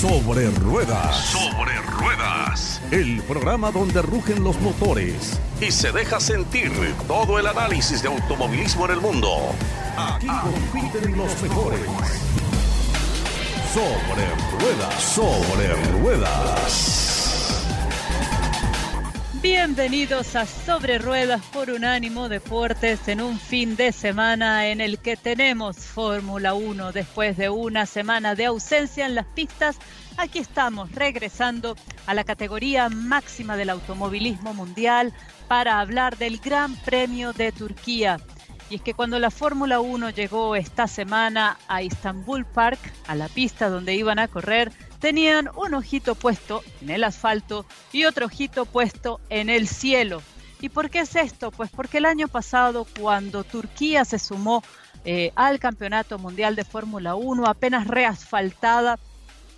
Sobre Ruedas. Sobre Ruedas. El programa donde rugen los motores y se deja sentir todo el análisis de automovilismo en el mundo. Aquí compiten los mejores. Sobre Ruedas. Sobre Ruedas. Bienvenidos a Sobre Ruedas por Unánimo Deportes en un fin de semana en el que tenemos Fórmula 1 después de una semana de ausencia en las pistas. Aquí estamos regresando a la categoría máxima del automovilismo mundial para hablar del Gran Premio de Turquía. Y es que cuando la Fórmula 1 llegó esta semana a Istanbul Park, a la pista donde iban a correr, tenían un ojito puesto en el asfalto y otro ojito puesto en el cielo. ¿Y por qué es esto? Pues porque el año pasado, cuando Turquía se sumó eh, al Campeonato Mundial de Fórmula 1, apenas reasfaltada,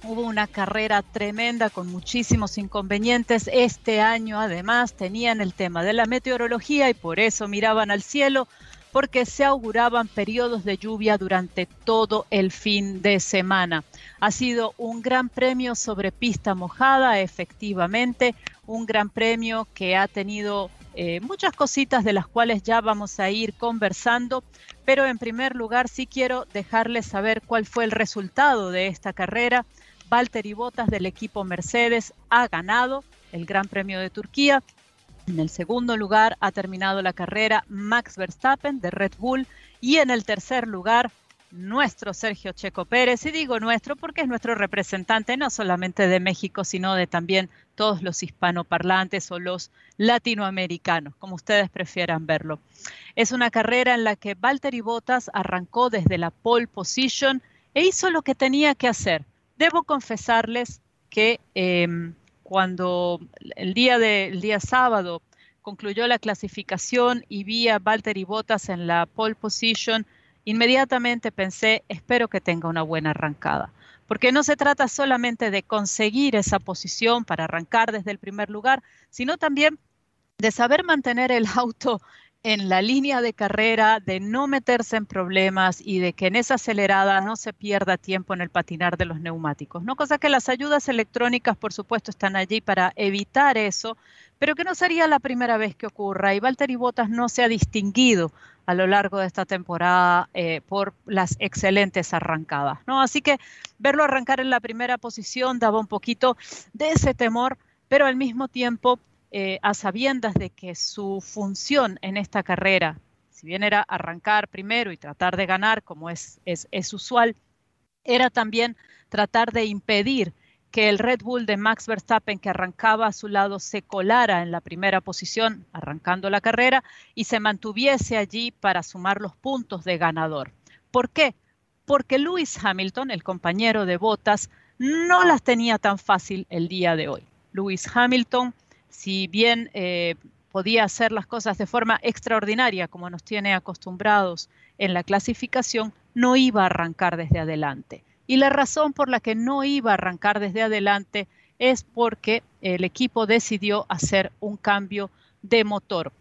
hubo una carrera tremenda con muchísimos inconvenientes. Este año además tenían el tema de la meteorología y por eso miraban al cielo porque se auguraban periodos de lluvia durante todo el fin de semana. Ha sido un gran premio sobre pista mojada, efectivamente, un gran premio que ha tenido eh, muchas cositas de las cuales ya vamos a ir conversando, pero en primer lugar sí quiero dejarles saber cuál fue el resultado de esta carrera. Valtteri Bottas del equipo Mercedes ha ganado el Gran Premio de Turquía en el segundo lugar ha terminado la carrera Max Verstappen de Red Bull y en el tercer lugar nuestro Sergio Checo Pérez. Y digo nuestro porque es nuestro representante no solamente de México, sino de también todos los hispanoparlantes o los latinoamericanos, como ustedes prefieran verlo. Es una carrera en la que Valtteri Bottas arrancó desde la pole position e hizo lo que tenía que hacer. Debo confesarles que em, cuando el día, de, día sábado concluyó la clasificación y vi a Valtteri Bottas en la pole position, inmediatamente pensé, espero que tenga una buena arrancada. Porque no se trata solamente de conseguir esa posición para arrancar desde el primer lugar, sino también de saber mantener el auto en la línea de carrera, de no meterse en problemas y de que en esa acelerada no se pierda tiempo en el patinar de los neumáticos. No cosa que las ayudas electrónicas, por supuesto, están allí para evitar eso, pero que no sería la primera vez que ocurra. Y Valtteri Bottas no se ha distinguido a lo largo de esta temporada eh, por las excelentes arrancadas. ¿no? Así que verlo arrancar en la primera posición daba un poquito de ese temor, pero al mismo tiempo eh, a sabiendas de que su función en esta carrera, si bien era arrancar primero y tratar de ganar, como es, es, usual, era también tratar de impedir que el Red Bull de Max Verstappen que arrancaba a su lado se colara en la primera posición, arrancando la carrera, y se mantuviese allí para sumar los puntos de ganador. ¿Por qué? Porque Lewis Hamilton, el compañero de Bottas, no las tenía tan fácil el día de hoy. Lewis Hamilton si bien eh, podía hacer las cosas de forma extraordinaria, como nos tiene acostumbrados en la clasificación, no iba a arrancar desde adelante. Y la razón por la que no iba a arrancar desde adelante es porque el equipo decidió hacer un cambio de motor.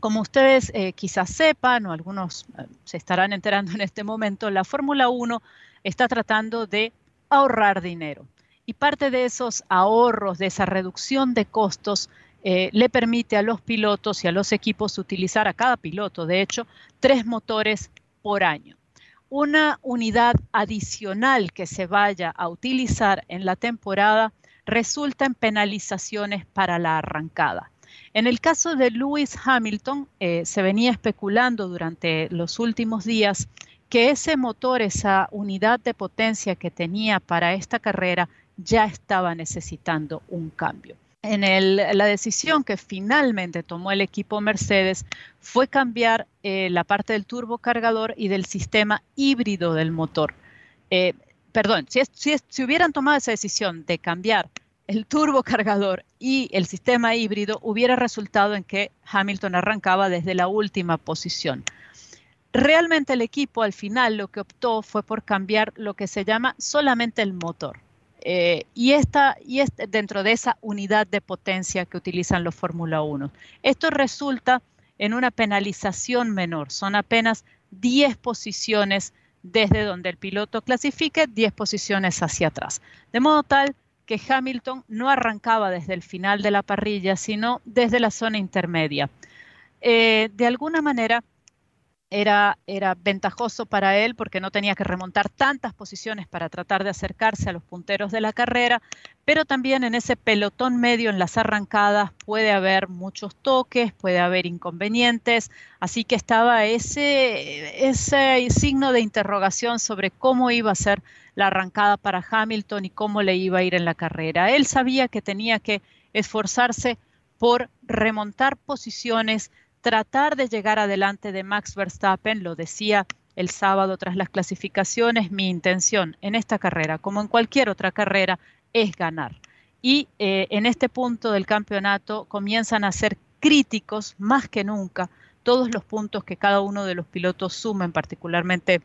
Como ustedes eh, quizás sepan, o algunos eh, se estarán enterando en este momento, la Fórmula 1 está tratando de ahorrar dinero parte de esos ahorros, de esa reducción de costos, eh, le permite a los pilotos y a los equipos utilizar a cada piloto, de hecho, tres motores por año. Una unidad adicional que se vaya a utilizar en la temporada resulta en penalizaciones para la arrancada. En el caso de Lewis Hamilton, eh, se venía especulando durante los últimos días que ese motor, esa unidad de potencia que tenía para esta carrera, ya estaba necesitando un cambio. En la decisión que finalmente tomó el equipo Mercedes fue cambiar eh, la parte del turbocargador y del sistema híbrido del motor. Eh, perdón, si, si hubieran tomado esa decisión de cambiar el turbocargador y el sistema híbrido, hubiera resultado en que Hamilton arrancaba desde la última posición. Realmente el equipo al final lo que optó fue por cambiar lo que se llama solamente el motor. Eh, y, esta, y dentro de esa unidad de potencia que utilizan los Fórmula 1. Esto resulta en una penalización menor, son apenas 10 posiciones desde donde el piloto clasifique 10 posiciones hacia atrás. De modo tal que Hamilton no arrancaba desde el final de la parrilla, sino desde la zona intermedia. Eh, de alguna manera, era, era, ventajoso para él porque no tenía que remontar tantas posiciones para tratar de acercarse a los punteros de la carrera, pero también en ese pelotón medio en las arrancadas puede haber muchos toques, puede haber inconvenientes, así que estaba ese, ese signo de interrogación sobre cómo iba a ser la arrancada para Hamilton y cómo le iba a ir en la carrera. Él sabía que tenía que esforzarse por remontar posiciones, tratar de llegar adelante de Max Verstappen, lo decía el sábado tras las clasificaciones, mi intención en esta carrera, como en cualquier otra carrera, es ganar. Y eh, en este punto del campeonato comienzan a ser críticos más que nunca todos los puntos que cada uno de los pilotos sumen, particularmente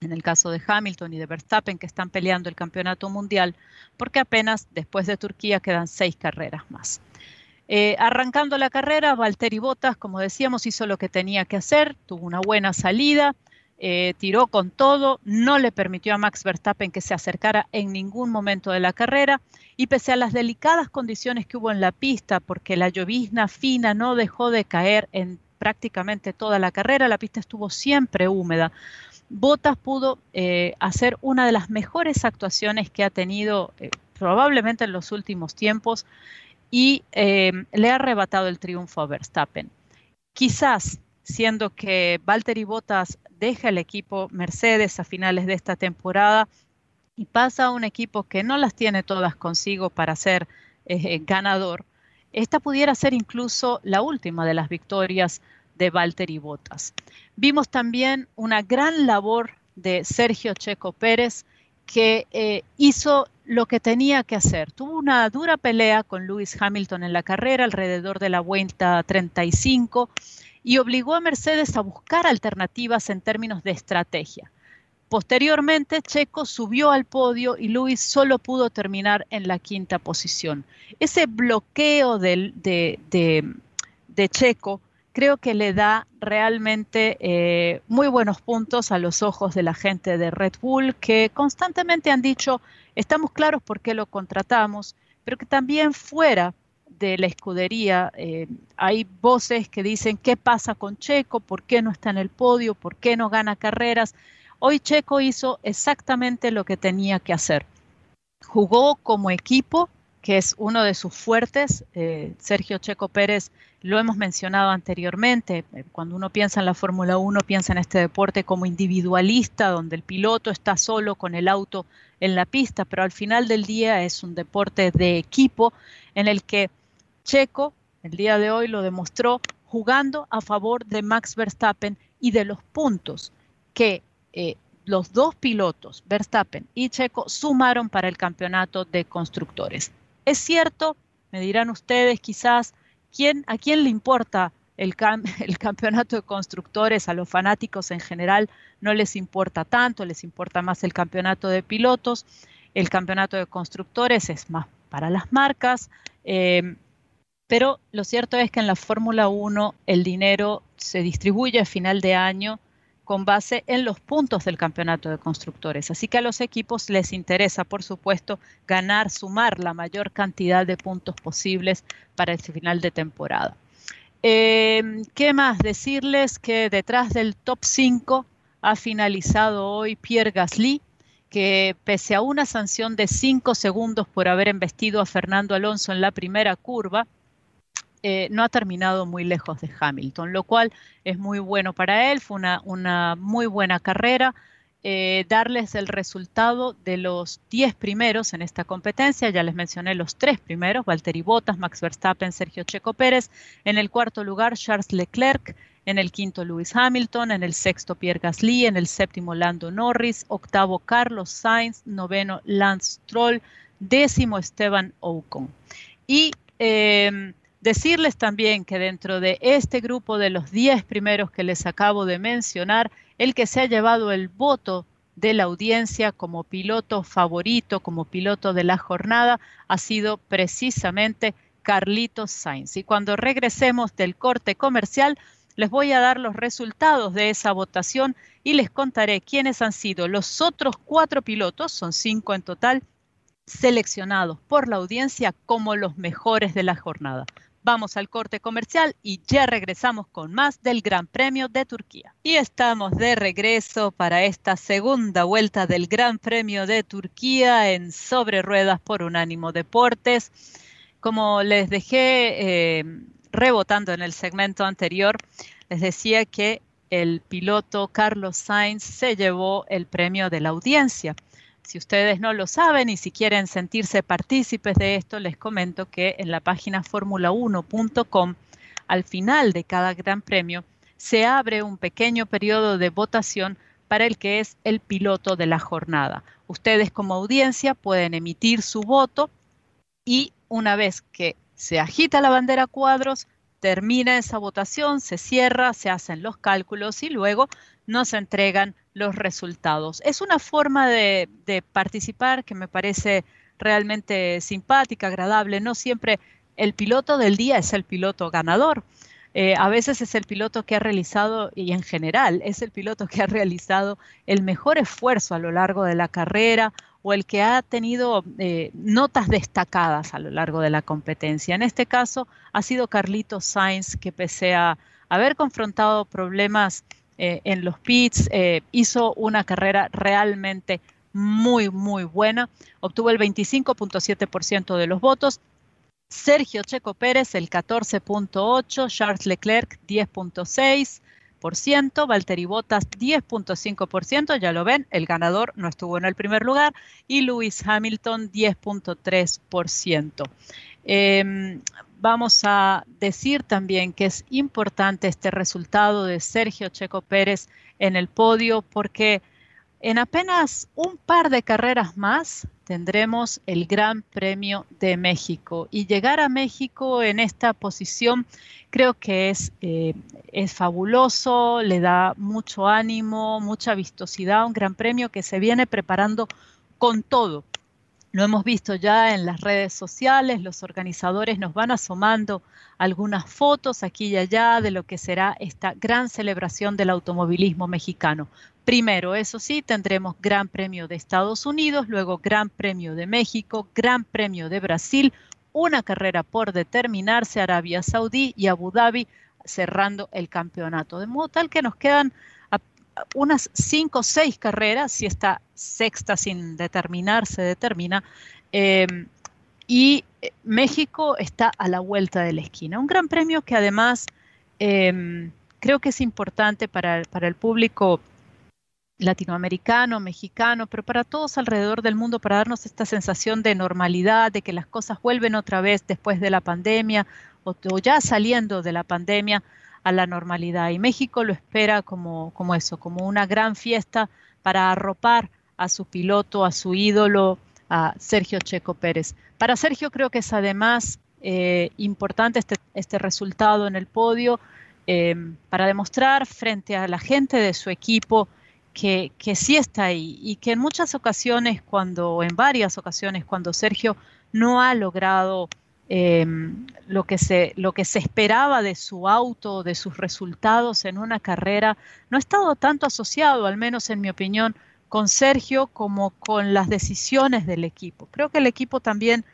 en el caso de Hamilton y de Verstappen, que están peleando el campeonato mundial, porque apenas después de Turquía quedan seis carreras más. Eh, arrancando la carrera, Valtteri Bottas, como decíamos, hizo lo que tenía que hacer, tuvo una buena salida, eh, tiró con todo, no le permitió a Max Verstappen que se acercara en ningún momento de la carrera y pese a las delicadas condiciones que hubo en la pista, porque la llovizna fina no dejó de caer en prácticamente toda la carrera, la pista estuvo siempre húmeda. Bottas pudo eh, hacer una de las mejores actuaciones que ha tenido probablemente en los últimos tiempos y eh, le ha arrebatado el triunfo a Verstappen. Quizás, siendo que Valtteri Bottas deja el equipo Mercedes a finales de esta temporada y pasa a un equipo que no las tiene todas consigo para ser eh, ganador, esta pudiera ser incluso la última de las victorias de Valtteri Bottas. Vimos también una gran labor de Sergio Checo Pérez, que eh, hizo lo que tenía que hacer. Tuvo una dura pelea con Lewis Hamilton en la carrera alrededor de la vuelta 35 y obligó a Mercedes a buscar alternativas en términos de estrategia. Posteriormente, Checo subió al podio y Lewis solo pudo terminar en la quinta posición. Ese bloqueo de, de Checo creo que le da realmente eh, muy buenos puntos a los ojos de la gente de Red Bull, que constantemente han dicho, estamos claros por qué lo contratamos, pero que también fuera de la escudería eh, hay voces que dicen, ¿qué pasa con Checo? ¿Por qué no está en el podio? ¿Por qué no gana carreras? Hoy Checo hizo exactamente lo que tenía que hacer. Jugó como equipo, que es uno de sus fuertes. Eh, Sergio Checo Pérez lo hemos mencionado anteriormente. Eh, cuando uno piensa en la Fórmula 1, piensa en este deporte como individualista, donde el piloto está solo con el auto en la pista, pero al final del día es un deporte de equipo en el que Checo, el día de hoy, lo demostró jugando a favor de Max Verstappen y de los puntos que eh, los dos pilotos, Verstappen y Checo, sumaron para el campeonato de constructores. Es cierto, me dirán ustedes quizás, ¿quién, ¿a quién le importa el, campeonato de constructores? A los fanáticos en general no les importa tanto, les importa más el campeonato de pilotos. El campeonato de constructores es más para las marcas. Eh, pero lo cierto es que en la Fórmula 1 el dinero se distribuye a final de año con base en los puntos del campeonato de constructores. Así que a los equipos les interesa, por supuesto, ganar, sumar la mayor cantidad de puntos posibles para el final de temporada. Eh, ¿Qué más? Decirles que detrás del top 5 ha finalizado hoy Pierre Gasly, que pese a una sanción de 5 segundos por haber embestido a Fernando Alonso en la primera curva, eh, no ha terminado muy lejos de Hamilton, lo cual es muy bueno para él, fue una, muy buena carrera. Eh, darles el resultado de los 10 primeros en esta competencia, ya les mencioné los tres primeros, Valtteri Bottas, Max Verstappen, Sergio Checo Pérez, en el cuarto lugar Charles Leclerc, en el quinto Lewis Hamilton, en el sexto Pierre Gasly, en el séptimo Lando Norris, octavo Carlos Sainz, noveno Lance Stroll, décimo Esteban Ocon. Y eh, Decirles también que dentro de este grupo de los 10 primeros que les acabo de mencionar, el que se ha llevado el voto de la audiencia como piloto favorito, como piloto de la jornada, ha sido precisamente Carlitos Sainz. Y cuando regresemos del corte comercial, les voy a dar los resultados de esa votación y les contaré quiénes han sido los otros cuatro pilotos, son cinco en total, seleccionados por la audiencia como los mejores de la jornada. Vamos al corte comercial y ya regresamos con más del Gran Premio de Turquía. Y estamos de regreso para esta segunda vuelta del Gran Premio de Turquía en sobre ruedas por Unánimo Deportes. Como les dejé eh, rebotando en el segmento anterior, les decía que el piloto Carlos Sainz se llevó el premio de la audiencia. Si ustedes no lo saben y si quieren sentirse partícipes de esto, les comento que en la página formula1.com, al final de cada gran premio, se abre un pequeño periodo de votación para el que es el piloto de la jornada. Ustedes como audiencia pueden emitir su voto y una vez que se agita la bandera cuadros, termina esa votación, se cierra, se hacen los cálculos y luego nos entregan los resultados. Es una forma de, participar que me parece realmente simpática, agradable. No siempre el piloto del día es el piloto ganador. Eh, a veces es el piloto que ha realizado, y en general es el piloto que ha realizado el mejor esfuerzo a lo largo de la carrera o el que ha tenido eh, notas destacadas a lo largo de la competencia. En este caso ha sido Carlito Sainz, que pese a haber confrontado problemas eh, en los pits, eh, hizo una carrera realmente muy, muy buena. Obtuvo el 25.7% de los votos. Sergio Checo Pérez, el 14.8%, Charles Leclerc, 10.6%, Valtteri Bottas 10.5%, ya lo ven, el ganador no estuvo en el primer lugar, y Lewis Hamilton 10.3%. Em, vamos a decir también que es importante este resultado de Sergio Checo Pérez en el podio porque en apenas un par de carreras más tendremos el Gran Premio de México y llegar a México en esta posición creo que es, eh, es fabuloso, le da mucho ánimo, mucha vistosidad, un Gran Premio que se viene preparando con todo. Lo hemos visto ya en las redes sociales, los organizadores nos van asomando algunas fotos aquí y allá de lo que será esta gran celebración del automovilismo mexicano. Primero, eso sí, tendremos Gran Premio de Estados Unidos, luego Gran Premio de México, Gran Premio de Brasil, una carrera por determinarse, Arabia Saudí y Abu Dhabi cerrando el campeonato. De modo tal que nos quedan unas cinco o seis carreras, si esta sexta sin determinar se determina, em, y eh, México está a la vuelta de la esquina. Un gran premio que además em, creo que es importante para, para el público latinoamericano, mexicano, pero para todos alrededor del mundo, para darnos esta sensación de normalidad, de que las cosas vuelven otra vez después de la pandemia o, ya saliendo de la pandemia a la normalidad. Y México lo espera como, como eso, como una gran fiesta para arropar a su piloto, a su ídolo, a Sergio Checo Pérez. Para Sergio creo que es además eh, importante este, este, resultado en el podio eh, para demostrar frente a la gente de su equipo que, que, sí está ahí y que en muchas ocasiones, cuando, en varias ocasiones, cuando Sergio no ha logrado Em, lo, que se, lo que se esperaba de su auto, de sus resultados en una carrera, no ha estado tanto asociado, al menos en mi opinión, con Sergio como con las decisiones del equipo. Creo que el equipo también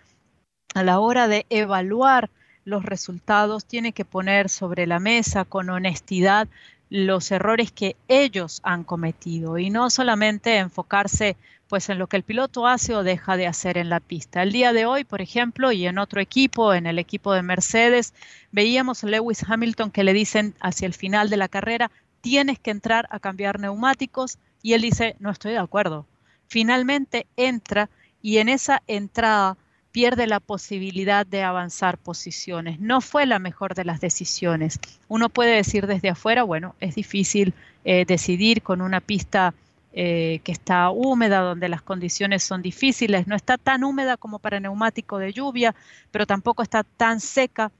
a la hora de evaluar los resultados tiene que poner sobre la mesa con honestidad los errores que ellos han cometido y no solamente enfocarse pues en lo que el piloto hace o deja de hacer en la pista. El día de hoy, por ejemplo, y en otro equipo, en el equipo de Mercedes, veíamos a Lewis Hamilton que le dicen hacia el final de la carrera, tienes que entrar a cambiar neumáticos y él dice, no estoy de acuerdo. Finalmente entra y en esa entrada pierde la posibilidad de avanzar posiciones. No fue la mejor de las decisiones. Uno puede decir desde afuera, bueno, es difícil eh, decidir con una pista eh, que está húmeda, donde las condiciones son difíciles. No está tan húmeda como para neumático de lluvia, pero tampoco está tan seca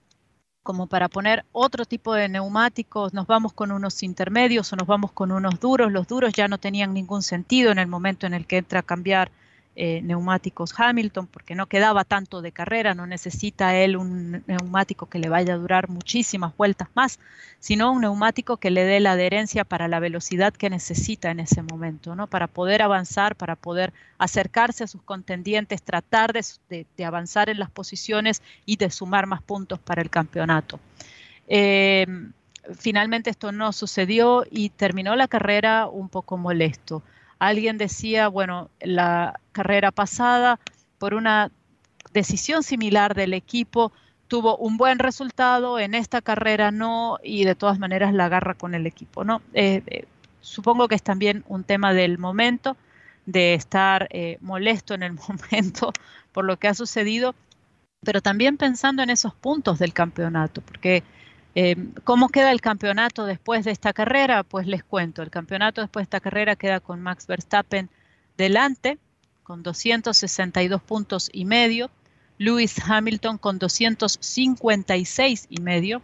como para poner otro tipo de neumáticos. Nos vamos con unos intermedios o nos vamos con unos duros. Los duros ya no tenían ningún sentido en el momento en el que entra a cambiar eh, neumáticos Hamilton, porque no quedaba tanto de carrera, no necesita él un neumático que le vaya a durar muchísimas vueltas más, sino un neumático que le dé la adherencia para la velocidad que necesita en ese momento, ¿no? Para poder avanzar, para poder acercarse a sus contendientes, tratar de, avanzar en las posiciones y de sumar más puntos para el campeonato. Eh, finalmente esto no sucedió y terminó la carrera un poco molesto. Alguien decía, bueno, la carrera pasada, por una decisión similar del equipo, tuvo un buen resultado, en esta carrera no, y de todas maneras la agarra con el equipo, ¿no? Eh, eh, supongo que es también un tema del momento, de estar eh, molesto en el momento por lo que ha sucedido, pero también pensando en esos puntos del campeonato, porque Em, ¿Cómo queda el campeonato después de esta carrera? Pues les cuento, el campeonato después de esta carrera queda con Max Verstappen delante, con 262 puntos y medio, Lewis Hamilton con 256 y medio,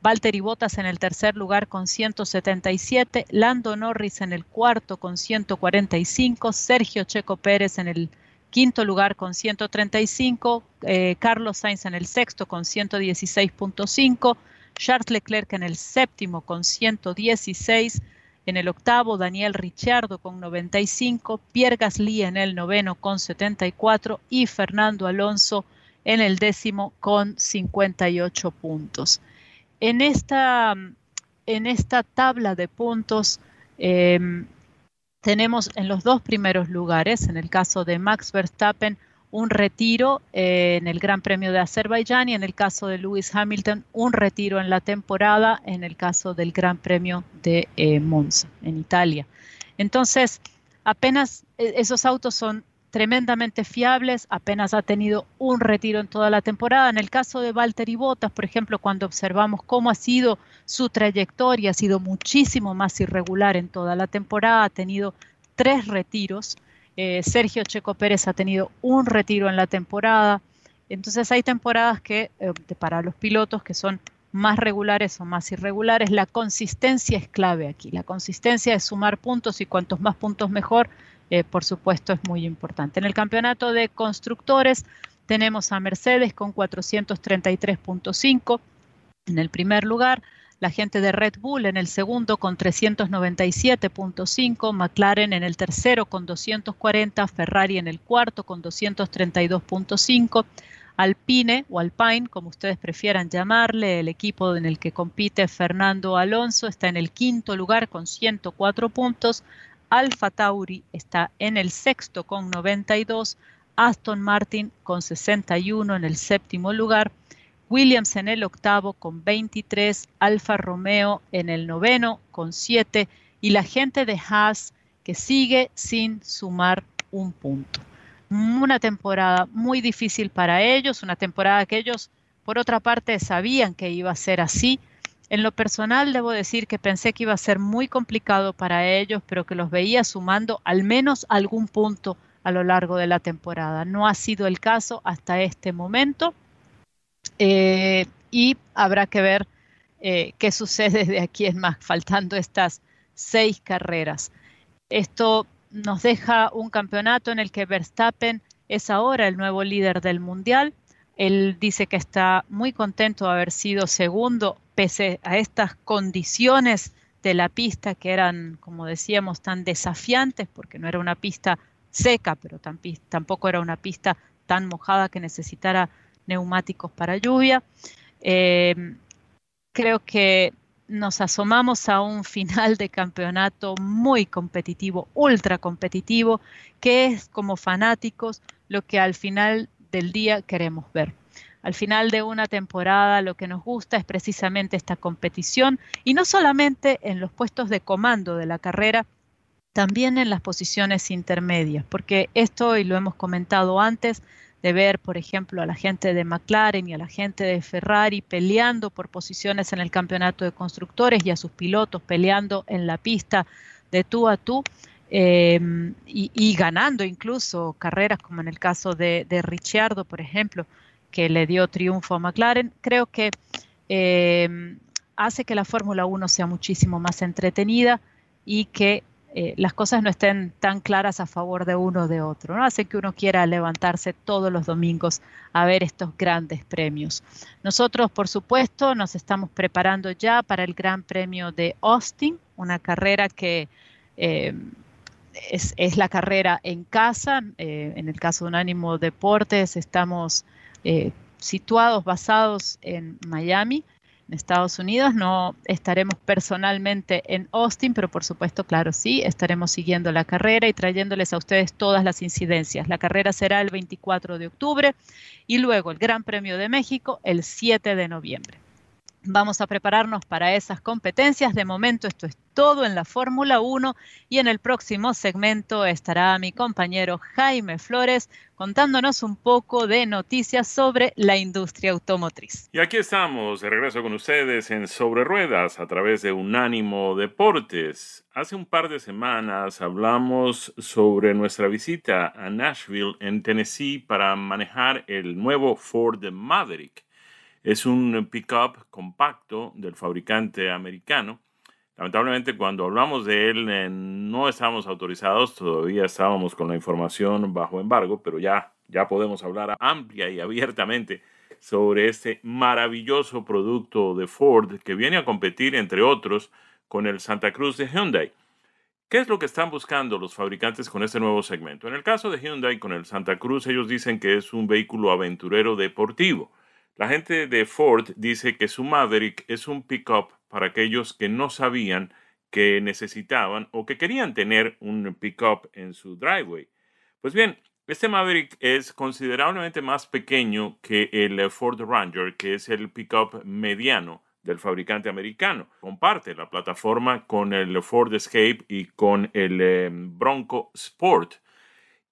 Valtteri Bottas en el tercer lugar con 177, Lando Norris en el cuarto con 145, Sergio Checo Pérez en el quinto lugar con 135, eh, Carlos Sainz en el sexto con 116.5, Charles Leclerc en el séptimo con 116, en el octavo Daniel Ricciardo con 95, Pierre Gasly en el noveno con 74 y Fernando Alonso en el décimo con 58 puntos. En esta, en esta tabla de puntos em, tenemos en los dos primeros lugares, en el caso de Max Verstappen, un retiro eh, en el Gran Premio de Azerbaiyán y en el caso de Lewis Hamilton un retiro en la temporada en el caso del Gran Premio de eh, Monza en Italia. Entonces, apenas eh, esos autos son tremendamente fiables, apenas ha tenido un retiro en toda la temporada. En el caso de Valtteri Bottas, por ejemplo, cuando observamos cómo ha sido su trayectoria, ha sido muchísimo más irregular en toda la temporada, ha tenido tres retiros eh, Sergio Checo Pérez ha tenido un retiro en la temporada. Entonces hay temporadas que eh, para los pilotos que son más regulares o más irregulares, la consistencia es clave aquí. La consistencia es sumar puntos y cuantos más puntos mejor, eh, por supuesto, es muy importante. En el campeonato de constructores tenemos a Mercedes con 433.5 en el primer lugar, la gente de Red Bull en el segundo con 397.5, McLaren en el tercero con 240, Ferrari en el cuarto con 232.5, Alpine o Alpine, como ustedes prefieran llamarle, el equipo en el que compite Fernando Alonso está en el quinto lugar con 104 puntos, Alfa Tauri está en el sexto con 92, Aston Martin con 61 en el séptimo lugar, Williams en el octavo con 23, Alfa Romeo en el noveno con 7 y la gente de Haas que sigue sin sumar un punto. Una temporada muy difícil para ellos, una temporada que ellos, por otra parte, sabían que iba a ser así. En lo personal, debo decir que pensé que iba a ser muy complicado para ellos, pero que los veía sumando al menos algún punto a lo largo de la temporada. No ha sido el caso hasta este momento. Eh, y habrá que ver eh, qué sucede de aquí en más, faltando estas seis carreras. Esto nos deja un campeonato en el que Verstappen es ahora el nuevo líder del mundial. Él dice que está muy contento de haber sido segundo pese a estas condiciones de la pista que eran, como decíamos, tan desafiantes, porque no era una pista seca, pero tampoco era una pista tan mojada que necesitara neumáticos para lluvia. Eh, creo que nos asomamos a un final de campeonato muy competitivo, ultra competitivo, que es como fanáticos lo que al final del día queremos ver. Al final de una temporada lo que nos gusta es precisamente esta competición y no solamente en los puestos de comando de la carrera, también en las posiciones intermedias, porque esto, y lo hemos comentado antes, de ver, por ejemplo, a la gente de McLaren y a la gente de Ferrari peleando por posiciones en el campeonato de constructores y a sus pilotos peleando en la pista de tú a tú em, y, ganando incluso carreras como en el caso de, de Ricciardo, por ejemplo, que le dio triunfo a McLaren, creo que em, hace que la Fórmula 1 sea muchísimo más entretenida y que eh, las cosas no estén tan claras a favor de uno o de otro, ¿no? Hace que uno quiera levantarse todos los domingos a ver estos grandes premios. Nosotros, por supuesto, nos estamos preparando ya para el Gran Premio de Austin, una carrera que eh, es, la carrera en casa. Eh, en el caso de Unánimo Deportes, estamos situados, basados en Miami en Estados Unidos. No estaremos personalmente en Austin, pero por supuesto, claro, sí, estaremos siguiendo la carrera y trayéndoles a ustedes todas las incidencias. La carrera será el 24 de octubre y luego el Gran Premio de México el 7 de noviembre. Vamos a prepararnos para esas competencias. De momento esto es todo en la Fórmula 1 y en el próximo segmento estará mi compañero Jaime Flores contándonos un poco de noticias sobre la industria automotriz. Y aquí estamos, de regreso con ustedes en Sobre Ruedas a través de Unánimo Deportes. Hace un par de semanas hablamos sobre nuestra visita a Nashville, en Tennessee, para manejar el nuevo Ford Maverick. Es un pickup compacto del fabricante americano. Lamentablemente cuando hablamos de él eh, no estábamos autorizados, todavía estábamos con la información bajo embargo, pero ya, ya podemos hablar amplia y abiertamente sobre este maravilloso producto de Ford que viene a competir, entre otros, con el Santa Cruz de Hyundai. ¿Qué es lo que están buscando los fabricantes con este nuevo segmento? En el caso de Hyundai con el Santa Cruz, ellos dicen que es un vehículo aventurero deportivo. La gente de Ford dice que su Maverick es un pickup para aquellos que no sabían que necesitaban o que querían tener un pickup en su driveway. Pues bien, este Maverick es considerablemente más pequeño que el Ford Ranger, que es el pickup mediano del fabricante americano. Comparte la plataforma con el Ford Escape y con el eh, Bronco Sport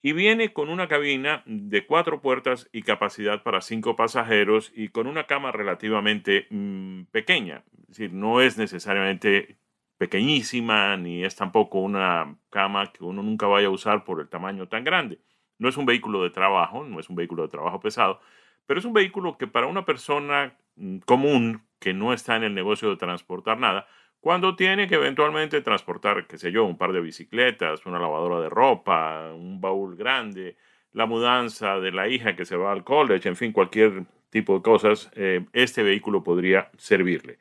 y viene con una cabina de cuatro puertas y capacidad para cinco pasajeros y con una cama relativamente mm, pequeña. Es decir, no es necesariamente pequeñísima ni es tampoco una cama que uno nunca vaya a usar por el tamaño tan grande. No es un vehículo de trabajo, no es un vehículo de trabajo pesado, pero es un vehículo que para una persona mm, común que no está en el negocio de transportar nada, cuando tiene que eventualmente transportar, qué sé yo, un par de bicicletas, una lavadora de ropa, un baúl grande, la mudanza de la hija que se va al college, en fin, cualquier tipo de cosas, eh, este vehículo podría servirle.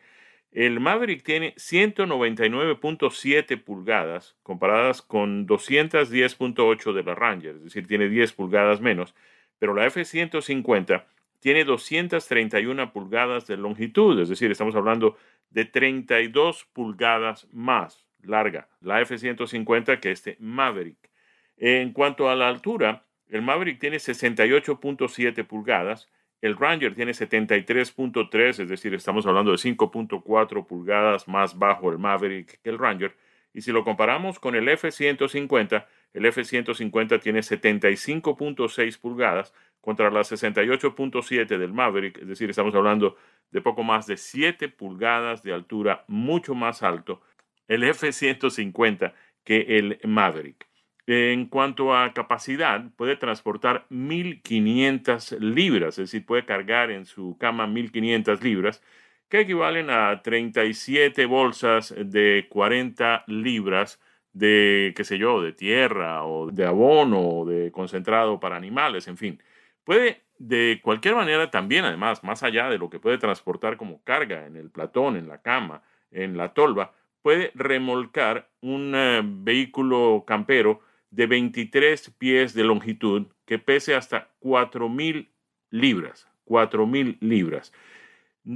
El Maverick tiene 199.7 pulgadas comparadas con 210.8 de la Ranger, es decir, tiene 10 pulgadas menos, pero la F-150 tiene 231 pulgadas de longitud, es decir, estamos hablando de 32 pulgadas más larga, la F-150 que este Maverick. En cuanto a la altura, el Maverick tiene 68.7 pulgadas, el Ranger tiene 73.3, es decir, estamos hablando de 5.4 pulgadas más bajo el Maverick que el Ranger. Y si lo comparamos con el F-150, el F-150 tiene 75.6 pulgadas contra las 68.7 del Maverick, es decir, estamos hablando de poco más de 7 pulgadas de altura, mucho más alto, el F-150 que el Maverick. En cuanto a capacidad, puede transportar 1.500 libras, es decir, puede cargar en su cama 1.500 libras, que equivalen a 37 bolsas de 40 libras de, qué sé yo, de tierra o de abono o de concentrado para animales, en fin. Puede de cualquier manera también, además, más allá de lo que puede transportar como carga en el platón, en la cama, en la tolva, puede remolcar un eh, vehículo campero de 23 pies de longitud que pese hasta 4.000 libras. 4.000 libras.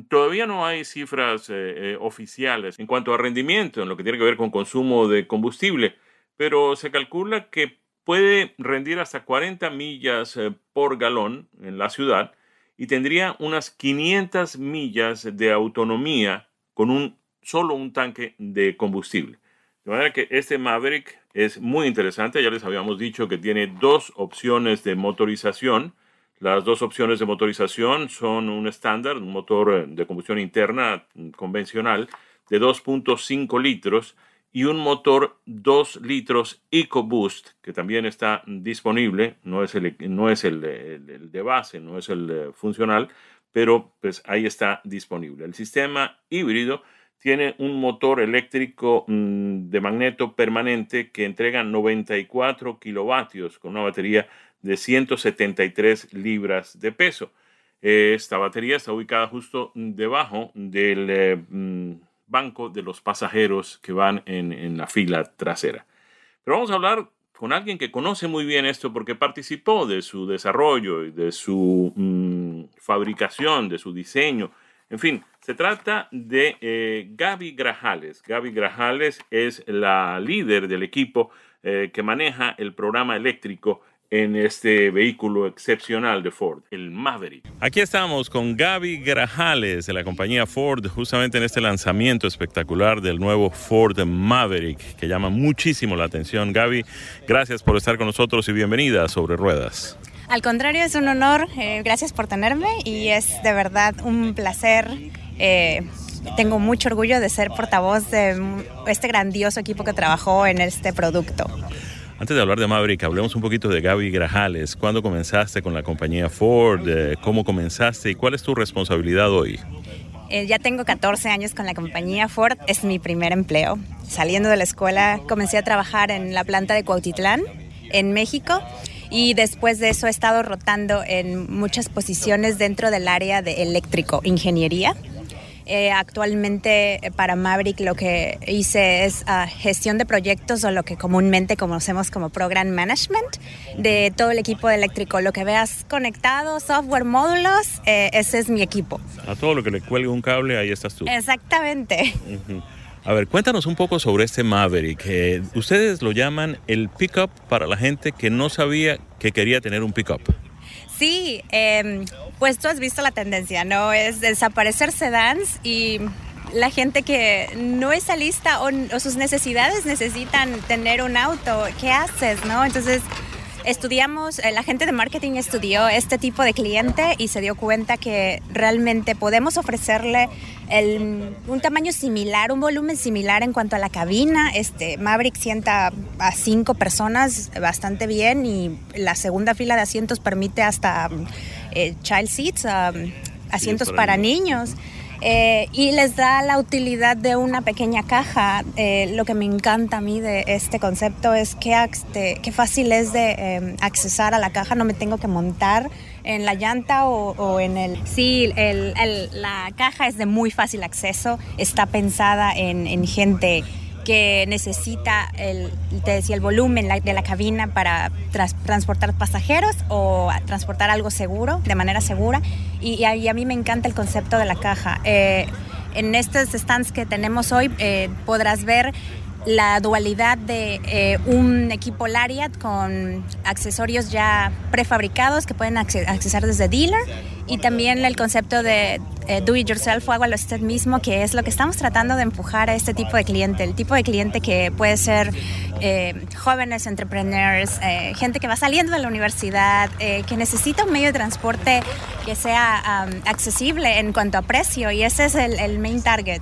Todavía no hay cifras eh, eh, oficiales en cuanto a rendimiento, en lo que tiene que ver con consumo de combustible, pero se calcula que puede rendir hasta 40 millas eh, por galón en la ciudad y tendría unas 500 millas de autonomía con un solo un tanque de combustible. De manera que este Maverick es muy interesante. Ya les habíamos dicho que tiene dos opciones de motorización. Las dos opciones de motorización son un estándar, un motor eh, de combustión interna convencional de 2.5 litros y un motor 2 litros EcoBoost, que también está disponible, no es el, no es el, de base, no es el funcional, pero pues ahí está disponible. El sistema híbrido tiene un motor eléctrico mm, de magneto permanente que entrega 94 kilovatios con una batería de 173 libras de peso. Esta batería está ubicada justo debajo del eh, mm, banco de los pasajeros que van en, la fila trasera. Pero vamos a hablar con alguien que conoce muy bien esto porque participó de su desarrollo y de su mm, fabricación, de su diseño en fin, se trata de eh, Gaby Grajales. Gaby Grajales es la líder del equipo eh, que maneja el programa eléctrico en este vehículo excepcional de Ford, el Maverick. Aquí estamos con Gaby Grajales de la compañía Ford, justamente en este lanzamiento espectacular del nuevo Ford Maverick, que llama muchísimo la atención. Gaby, gracias por estar con nosotros y bienvenida a Sobre Ruedas. Al contrario, es un honor. Eh, gracias por tenerme y es de verdad un placer. Eh, tengo mucho orgullo de ser portavoz de este grandioso equipo que trabajó en este producto. Antes de hablar de Maverick, hablemos un poquito de Gaby Grajales. ¿Cuándo comenzaste con la compañía Ford? Eh, ¿Cómo comenzaste y cuál es tu responsabilidad hoy? ya tengo 14 años con la compañía Ford, es mi primer empleo. Saliendo de la escuela comencé a trabajar en la planta de Cuautitlán, en México, y después de eso he estado rotando en muchas posiciones dentro del área de eléctrico, ingeniería. Eh, actualmente eh, para Maverick lo que hice es ah, gestión de proyectos o lo que comúnmente conocemos como Program Management de todo el equipo eléctrico. Lo que veas conectado, software, módulos, eh, ese es mi equipo. A todo lo que le cuelgue un cable, ahí estás tú. Exactamente. A ver, cuéntanos un poco sobre este Maverick. ustedes lo llaman el pickup para la gente que no sabía que quería tener un pickup. Sí, em, pues tú has visto la tendencia, ¿no? Es desaparecer sedans y la gente que no está lista o, o sus necesidades necesitan tener un auto. ¿Qué haces, no? Entonces estudiamos, eh, la gente de marketing estudió este tipo de cliente y se dio cuenta que realmente podemos ofrecerle un tamaño similar, un volumen similar en cuanto a la cabina. Este Maverick sienta a cinco personas bastante bien y la segunda fila de asientos permite hasta eh, child seats, um, asientos para, niños. Eh, y les da la utilidad de una pequeña caja. Eh, lo que me encanta a mí de este concepto es que, qué fácil es de eh, accesar a la caja, no me tengo que montar en la llanta o, en el... Sí, la caja es de muy fácil acceso, está pensada en, en gente que necesita, el, te decía, el volumen de la cabina para transportar pasajeros o transportar algo seguro, de manera segura. Y, a, mí me encanta el concepto de la caja. Eh, en estos stands que tenemos hoy eh, podrás ver la dualidad de eh, un equipo Lariat con accesorios ya prefabricados que pueden accesar desde dealer y también el concepto de eh, do it yourself o hágalo usted mismo, que es lo que estamos tratando de empujar a este tipo de cliente, el tipo de cliente que puede ser eh, jóvenes entrepreneurs, gente que va saliendo de la universidad, que necesita un medio de transporte que sea accesible en cuanto a precio y ese es el, main target.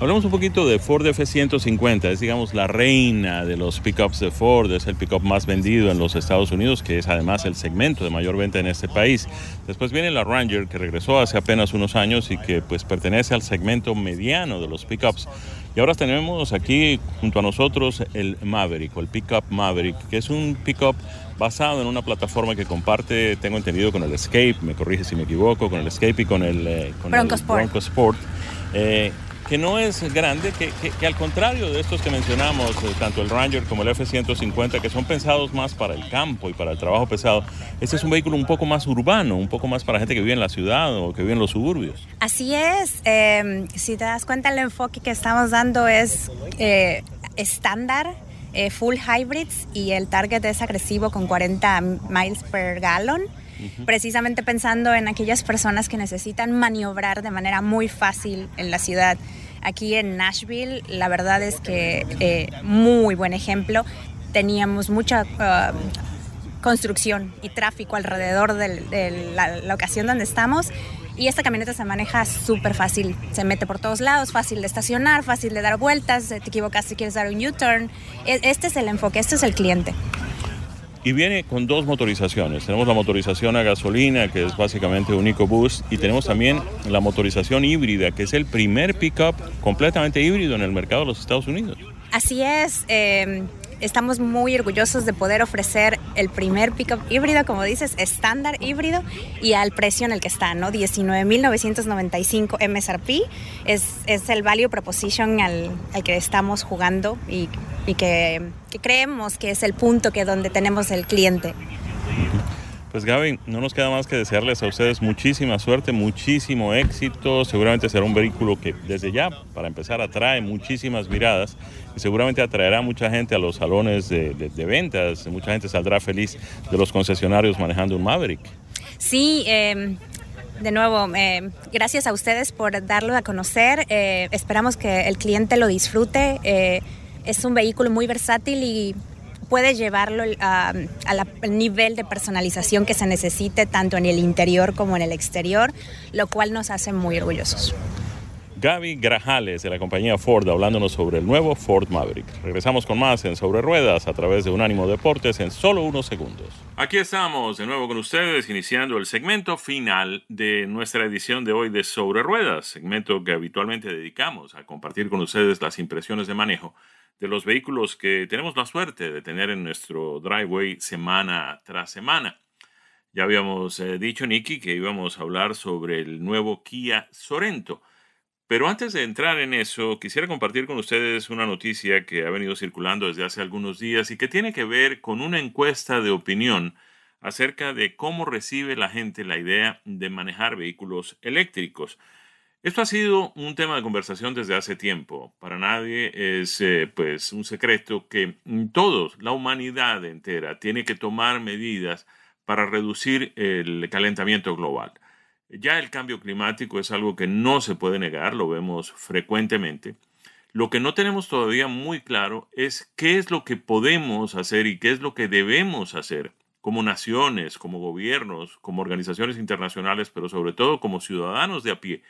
Hablamos un poquito de Ford F-150, es digamos la reina de los pickups de Ford, es el pickup más vendido en los Estados Unidos, que es además el segmento de mayor venta en este país. Después viene la Ranger, que regresó hace apenas unos años y que pues pertenece al segmento mediano de los pickups. Y ahora tenemos aquí junto a nosotros el Maverick, o el pickup Maverick, que es un pickup basado en una plataforma que comparte, tengo entendido, con el Escape, me corrige si me equivoco, con el Escape y con el, eh, Bronco, Sport. Bronco Sport. Eh, que no es grande, que, al contrario de estos que mencionamos, eh, tanto el Ranger como el F-150, que son pensados más para el campo y para el trabajo pesado, este es un vehículo un poco más urbano, un poco más para gente que vive en la ciudad o que vive en los suburbios. Así es, em, si te das cuenta el enfoque que estamos dando es eh, estándar. Eh, full hybrids y el target es agresivo con 40 miles per gallon precisamente pensando en aquellas personas que necesitan maniobrar de manera muy fácil en la ciudad. Aquí en Nashville, la verdad es que eh, muy buen ejemplo. Teníamos mucha uh, construcción y tráfico alrededor de la locación donde estamos y esta camioneta se maneja súper fácil, se mete por todos lados, fácil de estacionar, fácil de dar vueltas, te equivocas si quieres dar un U-turn. E, este es el enfoque, este es el cliente. Y viene con dos motorizaciones. Tenemos la motorización a gasolina, que es básicamente un EcoBoost, y tenemos también la motorización híbrida, que es el primer pickup completamente híbrido en el mercado de los Estados Unidos. Así es. Eh, estamos muy orgullosos de poder ofrecer el primer pickup híbrido, como dices, estándar híbrido y al precio en el que está, ¿no? 19.995 MSRP es, es el value proposition al, al que estamos jugando y, y que, que, creemos que es el punto que donde tenemos el cliente. Pues Gaby, no nos queda más que desearles a ustedes muchísima suerte, muchísimo éxito. Seguramente será un vehículo que desde ya, para empezar, atrae muchísimas miradas y seguramente atraerá mucha gente a los salones de, de, de ventas. Mucha gente saldrá feliz de los concesionarios manejando un Maverick. Sí, eh, de nuevo, eh, gracias a ustedes por darlo a conocer. Eh, esperamos que el cliente lo disfrute. Eh, es un vehículo muy versátil y puede llevarlo al nivel de personalización que se necesite tanto en el interior como en el exterior, lo cual nos hace muy orgullosos. Gaby Grajales de la compañía Ford hablándonos sobre el nuevo Ford Maverick. Regresamos con más en Sobre Ruedas a través de Unánimo Deportes en solo unos segundos. Aquí estamos de nuevo con ustedes iniciando el segmento final de nuestra edición de hoy de Sobre Ruedas, segmento que habitualmente dedicamos a compartir con ustedes las impresiones de manejo de los vehículos que tenemos la suerte de tener en nuestro driveway semana tras semana. Ya habíamos eh, dicho, Nicky, que íbamos a hablar sobre el nuevo Kia Sorento. Pero antes de entrar en eso, quisiera compartir con ustedes una noticia que ha venido circulando desde hace algunos días y que tiene que ver con una encuesta de opinión acerca de cómo recibe la gente la idea de manejar vehículos eléctricos. Esto ha sido un tema de conversación desde hace tiempo. Para nadie es eh, pues un secreto que todos, la humanidad entera, tiene que tomar medidas para reducir el calentamiento global. Ya el cambio climático es algo que no se puede negar, lo vemos frecuentemente. Lo que no tenemos todavía muy claro es qué es lo que podemos hacer y qué es lo que debemos hacer como naciones, como gobiernos, como organizaciones internacionales, pero sobre todo como ciudadanos de a pie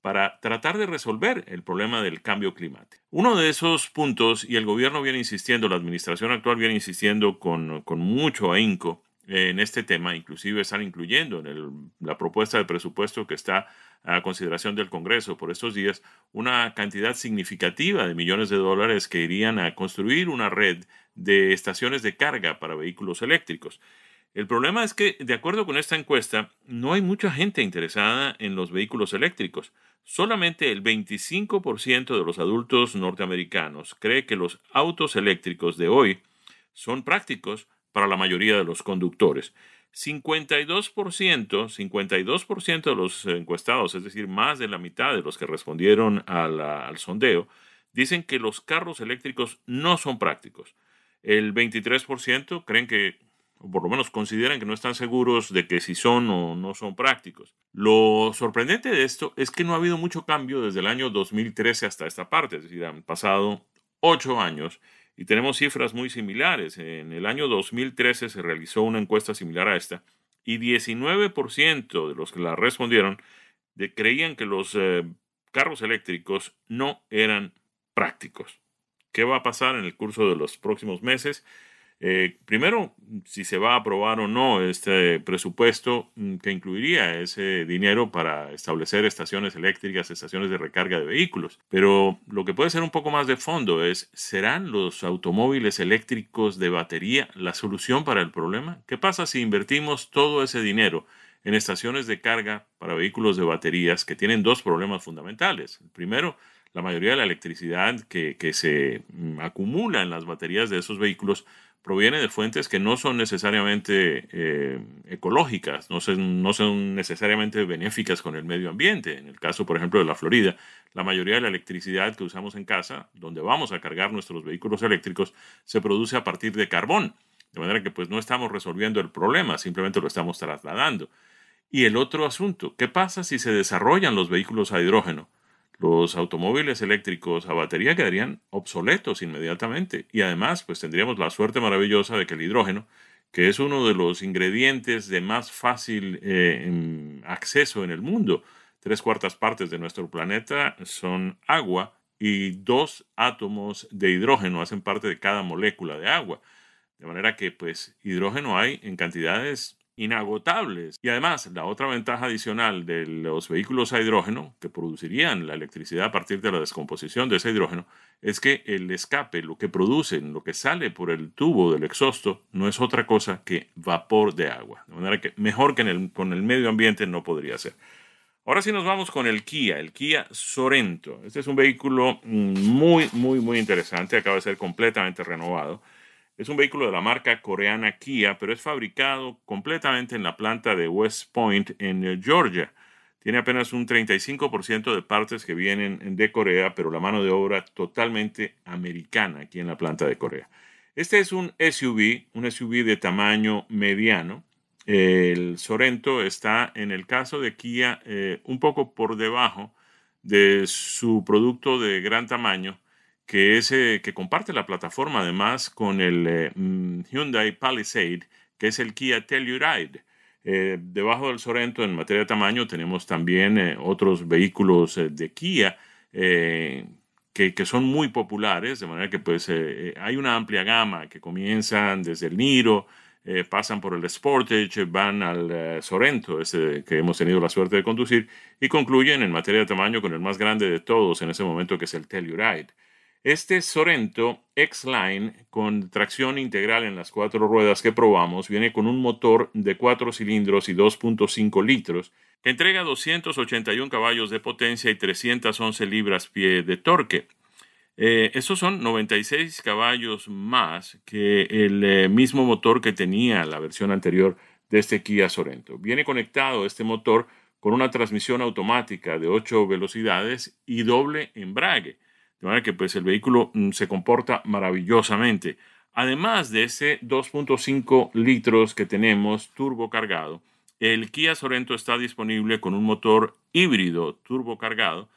para tratar de resolver el problema del cambio climático. Uno de esos puntos, y el gobierno viene insistiendo, la administración actual viene insistiendo con, con mucho ahínco en este tema, inclusive están incluyendo en la propuesta de presupuesto que está a consideración del Congreso por estos días una cantidad significativa de millones de dólares que irían a construir una red de estaciones de carga para vehículos eléctricos. El problema es que, de acuerdo con esta encuesta, no hay mucha gente interesada en los vehículos eléctricos. Solamente el 25% de los adultos norteamericanos cree que los autos eléctricos de hoy son prácticos para la mayoría de los conductores. 52%, 52% de los encuestados, es decir, más de la mitad de los que respondieron al, sondeo, dicen que los carros eléctricos no son prácticos. El 23% creen que o por lo menos consideran que no están seguros de que si son o no son prácticos. Lo sorprendente de esto es que no ha habido mucho cambio desde el año 2013 hasta esta parte, es decir, han pasado ocho años y tenemos cifras muy similares. En el año 2013 se realizó una encuesta similar a esta y 19% de los que la respondieron de, creían que los eh, carros eléctricos no eran prácticos. ¿Qué va a pasar en el curso de los próximos meses? Eh, primero, si se va a aprobar o no este presupuesto mm, que incluiría ese dinero para establecer estaciones eléctricas, estaciones de recarga de vehículos. Pero lo que puede ser un poco más de fondo es, ¿serán los automóviles eléctricos de batería la solución para el problema? ¿Qué pasa si invertimos todo ese dinero en estaciones de carga para vehículos de baterías que tienen dos problemas fundamentales? El primero, la mayoría de la electricidad que, se mm, acumula en las baterías de esos vehículos proviene de fuentes que no son necesariamente eh, ecológicas, no son, no son necesariamente benéficas con el medio ambiente. En el caso, por ejemplo, de la Florida, la mayoría de la electricidad que usamos en casa, donde vamos a cargar nuestros vehículos eléctricos, se produce a partir de carbón. De manera que pues no estamos resolviendo el problema, simplemente lo estamos trasladando. Y el otro asunto, ¿qué pasa si se desarrollan los vehículos a hidrógeno? Los automóviles eléctricos a batería quedarían obsoletos inmediatamente y además pues tendríamos la suerte maravillosa de que el hidrógeno, que es uno de los ingredientes de más fácil eh, acceso en el mundo, tres cuartas partes de nuestro planeta son agua y dos átomos de hidrógeno hacen parte de cada molécula de agua. De manera que pues hidrógeno hay en cantidades inagotables. Y además, la otra ventaja adicional de los vehículos a hidrógeno, que producirían la electricidad a partir de la descomposición de ese hidrógeno, es que el escape, lo que producen, lo que sale por el tubo del exhausto, no es otra cosa que vapor de agua. De manera que mejor que con el medio ambiente no podría ser. Ahora sí nos vamos con el Kia, el Kia Sorento. Este es un vehículo mm, muy, muy, muy interesante. Acaba de ser completamente renovado. Es un vehículo de la marca coreana Kia, pero es fabricado completamente en la planta de West Point en Georgia. Tiene apenas un 35% de partes que vienen de Corea, pero la mano de obra totalmente americana aquí en la planta de Corea. Este es un SUV, un SUV de tamaño mediano. El Sorento está, en el caso de Kia, eh, un poco por debajo de su producto de gran tamaño, que, es, que comparte la plataforma además con el eh, mm, Hyundai Palisade, que es el Kia Telluride. Eh, debajo del Sorento, en materia de tamaño, tenemos también eh, otros vehículos de Kia que, que, son muy populares, de manera que pues, hay una amplia gama que comienzan desde el Niro, pasan por el Sportage, van al Sorento, ese que hemos tenido la suerte de conducir, y concluyen en materia de tamaño con el más grande de todos en ese momento, que es el Telluride. Este Sorento X-Line con tracción integral en las cuatro ruedas que probamos viene con un motor de 4 cilindros y 2.5 litros que entrega 281 caballos de potencia y 311 libras-pie de torque. Eh, esos son 96 caballos más que el eh, mismo motor que tenía la versión anterior de este Kia Sorento. Viene conectado este motor con una transmisión automática de 8 velocidades y doble embrague de manera que pues el vehículo mm, se comporta maravillosamente. Además de ese 2.5 litros que tenemos turbo cargado, el Kia Sorento está disponible con un motor híbrido turbo cargado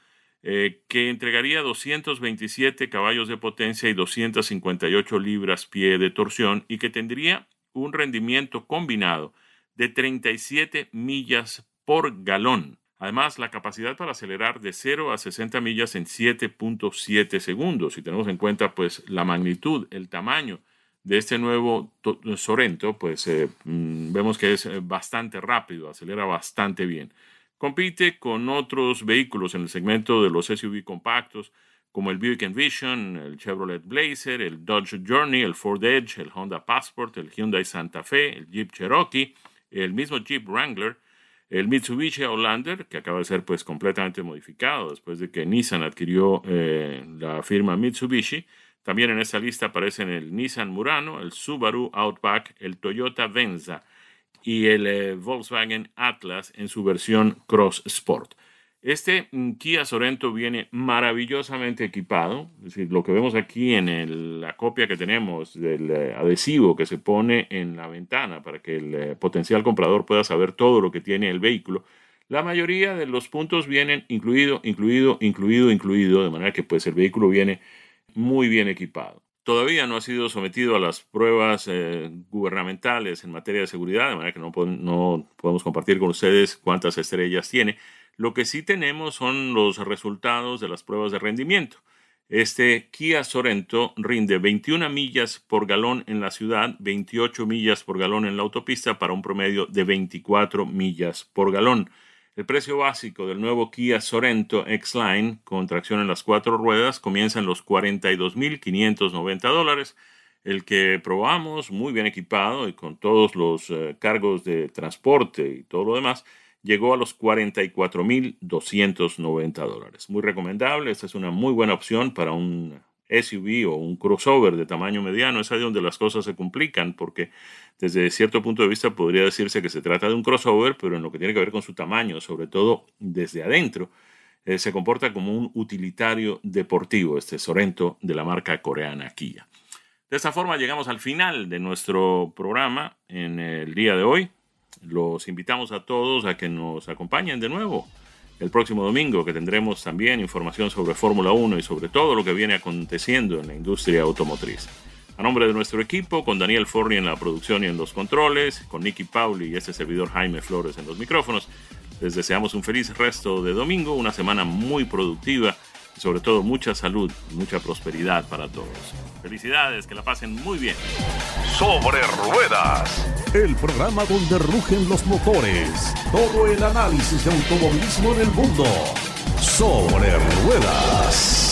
eh, que entregaría 227 caballos de potencia y 258 libras-pie de torsión y que tendría un rendimiento combinado de 37 millas por galón. Además, la capacidad para acelerar de 0 a 60 millas en 7.7 segundos. Si tenemos en cuenta pues la magnitud, el tamaño de este nuevo Sorento, pues eh, mm, vemos que es eh, bastante rápido, acelera bastante bien. Compite con otros vehículos en el segmento de los SUV compactos, como el Buick Envision, el Chevrolet Blazer, el Dodge Journey, el Ford Edge, el Honda Passport, el Hyundai Santa Fe, el Jeep Cherokee, el mismo Jeep Wrangler, el Mitsubishi Outlander, que acaba de ser pues completamente modificado después de que Nissan adquirió eh, la firma Mitsubishi. También en esa lista aparecen el Nissan Murano, el Subaru Outback, el Toyota Venza y el eh, Volkswagen Atlas en su versión Cross Sport. Este mm, Kia Sorento viene maravillosamente equipado, es decir, lo que vemos aquí en la copia que tenemos del eh, adhesivo que se pone en la ventana para que el eh, potencial comprador pueda saber todo lo que tiene el vehículo. La mayoría de los puntos vienen incluido, incluido, incluido, incluido, de manera que pues el vehículo viene muy bien equipado. Todavía no ha sido sometido a las pruebas eh, gubernamentales en materia de seguridad, de manera que no, no podemos compartir con ustedes cuántas estrellas tiene lo que sí tenemos son los resultados de las pruebas de rendimiento. Este Kia Sorento rinde 21 millas por galón en la ciudad, 28 millas por galón en la autopista para un promedio de 24 millas por galón. El precio básico del nuevo Kia Sorento X-Line con tracción en las cuatro ruedas comienza en los 42.590 dólares. El que probamos, muy bien equipado y con todos los eh, cargos de transporte y todo lo demás, llegó a los 44.290 dólares. Muy recomendable, esta es una muy buena opción para un SUV o un crossover de tamaño mediano. Es ahí donde las cosas se complican porque desde cierto punto de vista podría decirse que se trata de un crossover, pero en lo que tiene que ver con su tamaño, sobre todo desde adentro, eh, se comporta como un utilitario deportivo, este Sorento de la marca coreana Kia. De esta forma llegamos al final de nuestro programa en el día de hoy. Los invitamos a todos a que nos acompañen de nuevo el próximo domingo, que tendremos también información sobre Fórmula 1 y sobre todo lo que viene aconteciendo en la industria automotriz. A nombre de nuestro equipo, con Daniel Forni en la producción y en los controles, con Nicky Pauli y este servidor Jaime Flores en los micrófonos, les deseamos un feliz resto de domingo, una semana muy productiva sobre todo mucha salud, mucha prosperidad para todos. Felicidades, que la pasen muy bien. Sobre Ruedas, el programa donde rugen los motores, todo el análisis de automovilismo en el mundo. Sobre Ruedas.